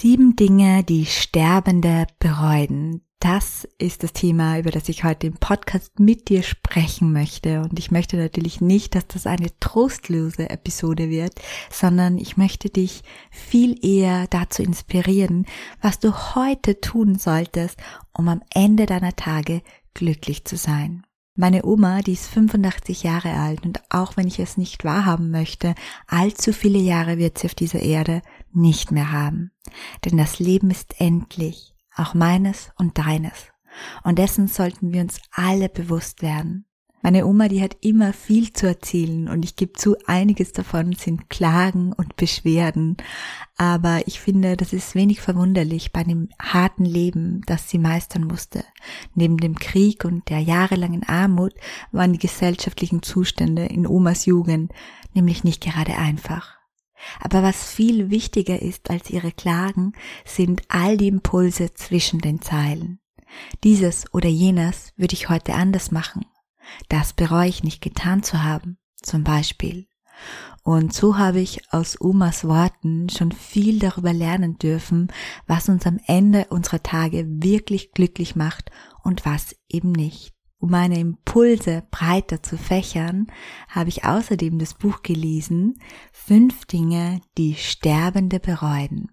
Sieben Dinge, die Sterbende bereuen. Das ist das Thema, über das ich heute im Podcast mit dir sprechen möchte. Und ich möchte natürlich nicht, dass das eine trostlose Episode wird, sondern ich möchte dich viel eher dazu inspirieren, was du heute tun solltest, um am Ende deiner Tage glücklich zu sein. Meine Oma, die ist 85 Jahre alt und auch wenn ich es nicht wahrhaben möchte, allzu viele Jahre wird sie auf dieser Erde nicht mehr haben. Denn das Leben ist endlich, auch meines und deines. Und dessen sollten wir uns alle bewusst werden. Meine Oma, die hat immer viel zu erzählen und ich gebe zu, einiges davon sind Klagen und Beschwerden. Aber ich finde, das ist wenig verwunderlich bei dem harten Leben, das sie meistern musste. Neben dem Krieg und der jahrelangen Armut waren die gesellschaftlichen Zustände in Omas Jugend nämlich nicht gerade einfach. Aber was viel wichtiger ist als ihre Klagen, sind all die Impulse zwischen den Zeilen. Dieses oder jenes würde ich heute anders machen das bereue ich nicht getan zu haben, zum Beispiel. Und so habe ich aus Omas Worten schon viel darüber lernen dürfen, was uns am Ende unserer Tage wirklich glücklich macht und was eben nicht. Um meine Impulse breiter zu fächern, habe ich außerdem das Buch gelesen, Fünf Dinge, die Sterbende bereuen.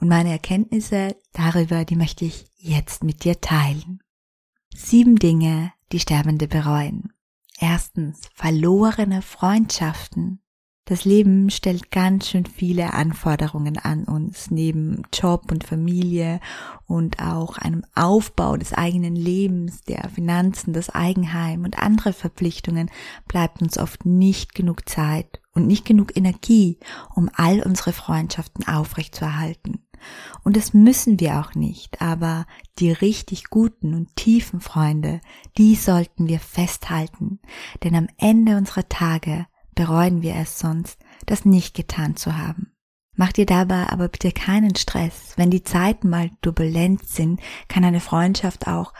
Und meine Erkenntnisse darüber, die möchte ich jetzt mit dir teilen. Sieben Dinge, die Sterbende bereuen. Erstens, verlorene Freundschaften. Das Leben stellt ganz schön viele Anforderungen an uns, neben Job und Familie und auch einem Aufbau des eigenen Lebens, der Finanzen, das Eigenheim und andere Verpflichtungen bleibt uns oft nicht genug Zeit und nicht genug Energie, um all unsere Freundschaften aufrechtzuerhalten. Und das müssen wir auch nicht, aber die richtig guten und tiefen Freunde, die sollten wir festhalten, denn am Ende unserer Tage bereuen wir es sonst, das nicht getan zu haben. Mach dir dabei aber bitte keinen Stress. Wenn die Zeiten mal turbulent sind, kann eine Freundschaft auch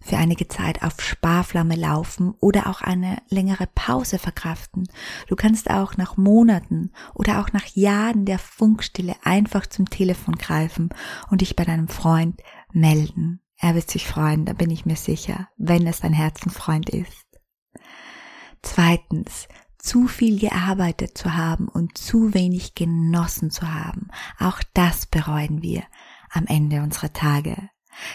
für einige Zeit auf Sparflamme laufen oder auch eine längere Pause verkraften. Du kannst auch nach Monaten oder auch nach Jahren der Funkstille einfach zum Telefon greifen und dich bei deinem Freund melden. Er wird sich freuen, da bin ich mir sicher, wenn es dein Herzenfreund ist. Zweitens, zu viel gearbeitet zu haben und zu wenig genossen zu haben. Auch das bereuen wir am Ende unserer Tage.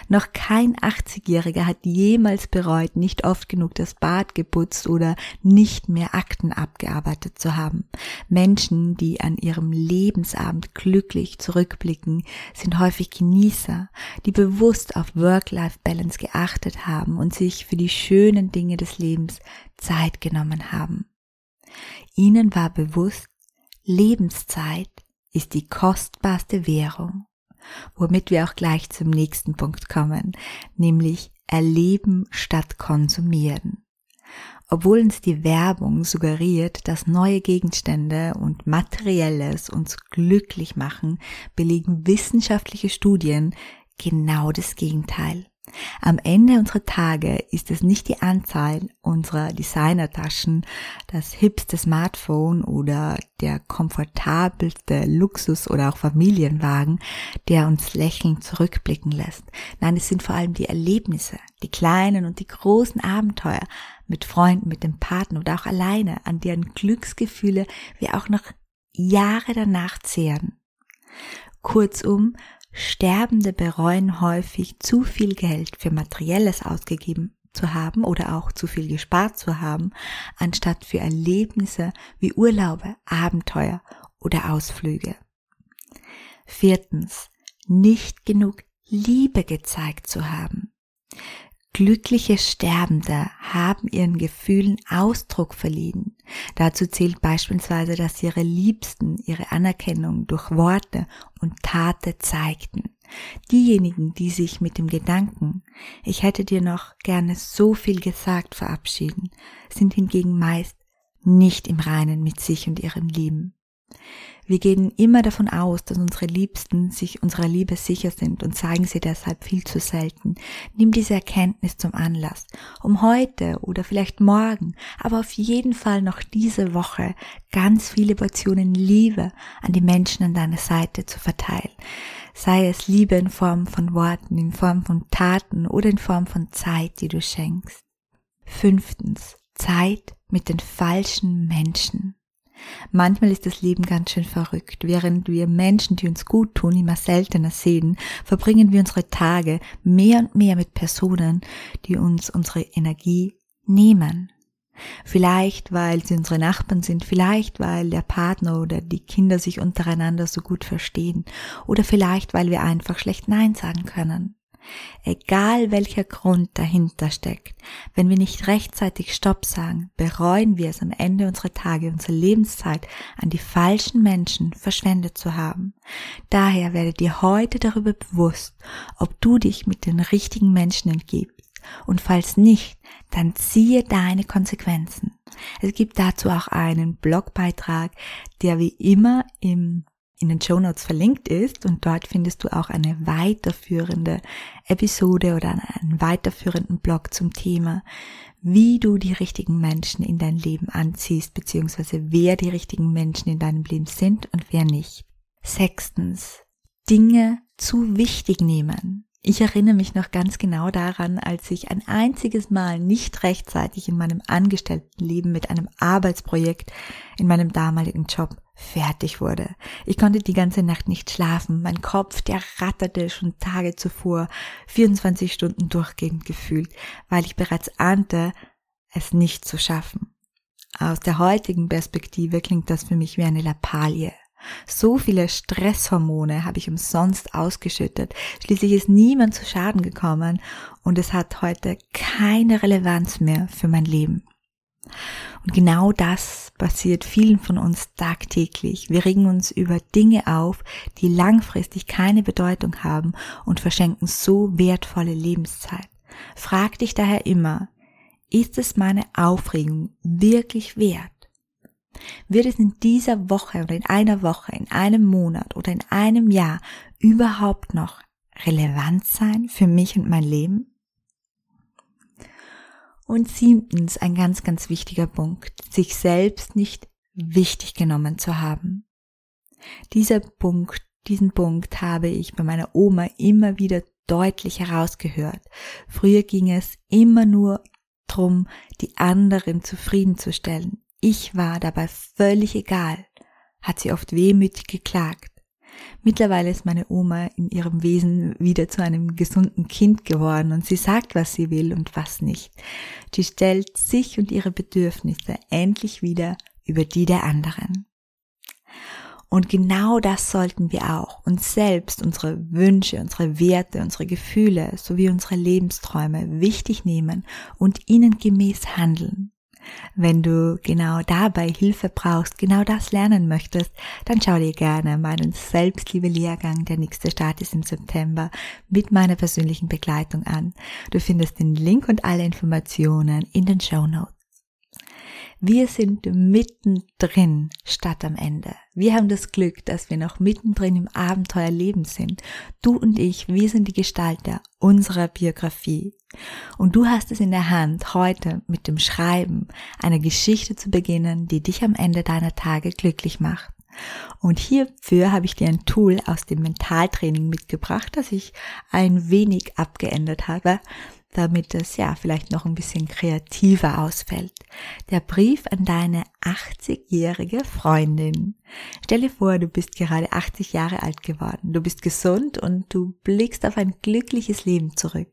Noch kein 80-Jähriger hat jemals bereut, nicht oft genug das Bad geputzt oder nicht mehr Akten abgearbeitet zu haben. Menschen, die an ihrem Lebensabend glücklich zurückblicken, sind häufig Genießer, die bewusst auf Work-Life-Balance geachtet haben und sich für die schönen Dinge des Lebens Zeit genommen haben. Ihnen war bewusst, Lebenszeit ist die kostbarste Währung womit wir auch gleich zum nächsten Punkt kommen, nämlich erleben statt konsumieren. Obwohl uns die Werbung suggeriert, dass neue Gegenstände und Materielles uns glücklich machen, belegen wissenschaftliche Studien genau das Gegenteil. Am Ende unserer Tage ist es nicht die Anzahl unserer Designertaschen, das hipste Smartphone oder der komfortabelste Luxus oder auch Familienwagen, der uns lächelnd zurückblicken lässt. Nein, es sind vor allem die Erlebnisse, die kleinen und die großen Abenteuer mit Freunden, mit dem Partner oder auch alleine, an deren Glücksgefühle wir auch noch Jahre danach zehren. Kurzum, Sterbende bereuen häufig zu viel Geld für Materielles ausgegeben zu haben oder auch zu viel gespart zu haben, anstatt für Erlebnisse wie Urlaube, Abenteuer oder Ausflüge. Viertens, nicht genug Liebe gezeigt zu haben. Glückliche Sterbende haben ihren Gefühlen Ausdruck verliehen. Dazu zählt beispielsweise, dass ihre Liebsten ihre Anerkennung durch Worte und Taten zeigten. Diejenigen, die sich mit dem Gedanken, ich hätte dir noch gerne so viel gesagt, verabschieden, sind hingegen meist nicht im Reinen mit sich und ihrem Leben. Wir gehen immer davon aus, dass unsere Liebsten sich unserer Liebe sicher sind und zeigen sie deshalb viel zu selten. Nimm diese Erkenntnis zum Anlass, um heute oder vielleicht morgen, aber auf jeden Fall noch diese Woche ganz viele Portionen Liebe an die Menschen an deiner Seite zu verteilen. Sei es Liebe in Form von Worten, in Form von Taten oder in Form von Zeit, die du schenkst. Fünftens, Zeit mit den falschen Menschen. Manchmal ist das Leben ganz schön verrückt. Während wir Menschen, die uns gut tun, immer seltener sehen, verbringen wir unsere Tage mehr und mehr mit Personen, die uns unsere Energie nehmen. Vielleicht, weil sie unsere Nachbarn sind, vielleicht, weil der Partner oder die Kinder sich untereinander so gut verstehen, oder vielleicht, weil wir einfach schlecht Nein sagen können. Egal welcher Grund dahinter steckt, wenn wir nicht rechtzeitig Stopp sagen, bereuen wir es am Ende unserer Tage, unserer Lebenszeit an die falschen Menschen verschwendet zu haben. Daher werde dir heute darüber bewusst, ob du dich mit den richtigen Menschen entgibst. Und falls nicht, dann ziehe deine Konsequenzen. Es gibt dazu auch einen Blogbeitrag, der wie immer im in den Show Notes verlinkt ist und dort findest du auch eine weiterführende Episode oder einen weiterführenden Blog zum Thema, wie du die richtigen Menschen in dein Leben anziehst, beziehungsweise wer die richtigen Menschen in deinem Leben sind und wer nicht. Sechstens, Dinge zu wichtig nehmen. Ich erinnere mich noch ganz genau daran, als ich ein einziges Mal nicht rechtzeitig in meinem Angestelltenleben mit einem Arbeitsprojekt in meinem damaligen Job fertig wurde. Ich konnte die ganze Nacht nicht schlafen. Mein Kopf, der ratterte schon Tage zuvor 24 Stunden durchgehend gefühlt, weil ich bereits ahnte, es nicht zu schaffen. Aus der heutigen Perspektive klingt das für mich wie eine Lappalie. So viele Stresshormone habe ich umsonst ausgeschüttet. Schließlich ist niemand zu Schaden gekommen und es hat heute keine Relevanz mehr für mein Leben. Und genau das passiert vielen von uns tagtäglich. Wir regen uns über Dinge auf, die langfristig keine Bedeutung haben und verschenken so wertvolle Lebenszeit. Frag dich daher immer, ist es meine Aufregung wirklich wert? Wird es in dieser Woche oder in einer Woche, in einem Monat oder in einem Jahr überhaupt noch relevant sein für mich und mein Leben? Und siebtens, ein ganz, ganz wichtiger Punkt, sich selbst nicht wichtig genommen zu haben. Dieser Punkt, diesen Punkt habe ich bei meiner Oma immer wieder deutlich herausgehört. Früher ging es immer nur drum, die anderen zufriedenzustellen. Ich war dabei völlig egal, hat sie oft wehmütig geklagt. Mittlerweile ist meine Oma in ihrem Wesen wieder zu einem gesunden Kind geworden und sie sagt, was sie will und was nicht. Sie stellt sich und ihre Bedürfnisse endlich wieder über die der anderen. Und genau das sollten wir auch, uns selbst, unsere Wünsche, unsere Werte, unsere Gefühle sowie unsere Lebensträume wichtig nehmen und ihnen gemäß handeln. Wenn du genau dabei Hilfe brauchst, genau das lernen möchtest, dann schau dir gerne meinen Selbstliebe-Lehrgang, der nächste Start ist im September, mit meiner persönlichen Begleitung an. Du findest den Link und alle Informationen in den Show Notes. Wir sind mittendrin statt am Ende. Wir haben das Glück, dass wir noch mittendrin im Abenteuerleben sind. Du und ich, wir sind die Gestalter unserer Biografie. Und du hast es in der Hand, heute mit dem Schreiben eine Geschichte zu beginnen, die dich am Ende deiner Tage glücklich macht. Und hierfür habe ich dir ein Tool aus dem Mentaltraining mitgebracht, das ich ein wenig abgeändert habe, damit es ja vielleicht noch ein bisschen kreativer ausfällt. Der Brief an deine 80-jährige Freundin. Stell dir vor, du bist gerade 80 Jahre alt geworden. Du bist gesund und du blickst auf ein glückliches Leben zurück.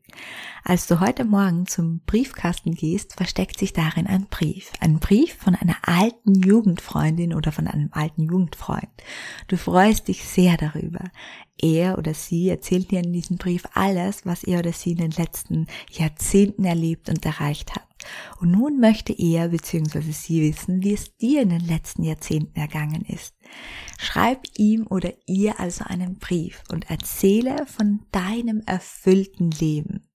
Als du heute Morgen zum Briefkasten gehst, versteckt sich darin ein Brief. Ein Brief von einer alten Jugendfreundin oder von einem alten Jugendfreund. Du freust dich sehr darüber. Er oder sie erzählt dir in diesem Brief alles, was er oder sie in den letzten Jahrzehnten erlebt und erreicht hat. Und nun möchte er bzw. sie wissen, wie es dir in den letzten Jahrzehnten ergangen ist. Schreib ihm oder ihr also einen Brief und erzähle von deinem erfüllten Leben.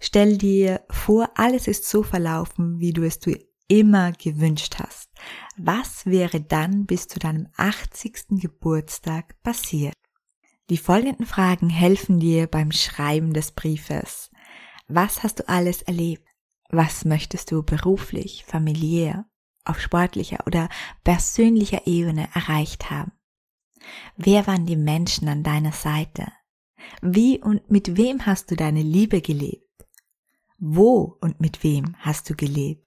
Stell dir vor, alles ist so verlaufen, wie du es dir immer gewünscht hast. Was wäre dann bis zu deinem 80. Geburtstag passiert? Die folgenden Fragen helfen dir beim Schreiben des Briefes. Was hast du alles erlebt? Was möchtest du beruflich, familiär, auf sportlicher oder persönlicher Ebene erreicht haben? Wer waren die Menschen an deiner Seite? Wie und mit wem hast du deine Liebe gelebt? Wo und mit wem hast du gelebt?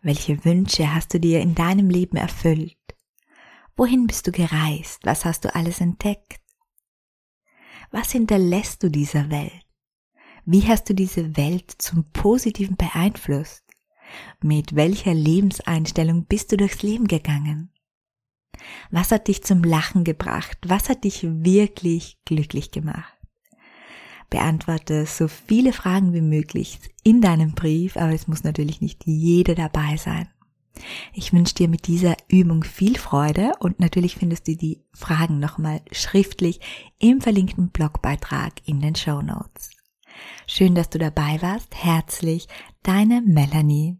Welche Wünsche hast du dir in deinem Leben erfüllt? Wohin bist du gereist? Was hast du alles entdeckt? Was hinterlässt du dieser Welt? Wie hast du diese Welt zum Positiven beeinflusst? Mit welcher Lebenseinstellung bist du durchs Leben gegangen? Was hat dich zum Lachen gebracht? Was hat dich wirklich glücklich gemacht? Beantworte so viele Fragen wie möglich in deinem Brief, aber es muss natürlich nicht jede dabei sein. Ich wünsche dir mit dieser Übung viel Freude und natürlich findest du die Fragen nochmal schriftlich im verlinkten Blogbeitrag in den Show Notes. Schön, dass du dabei warst. Herzlich, deine Melanie.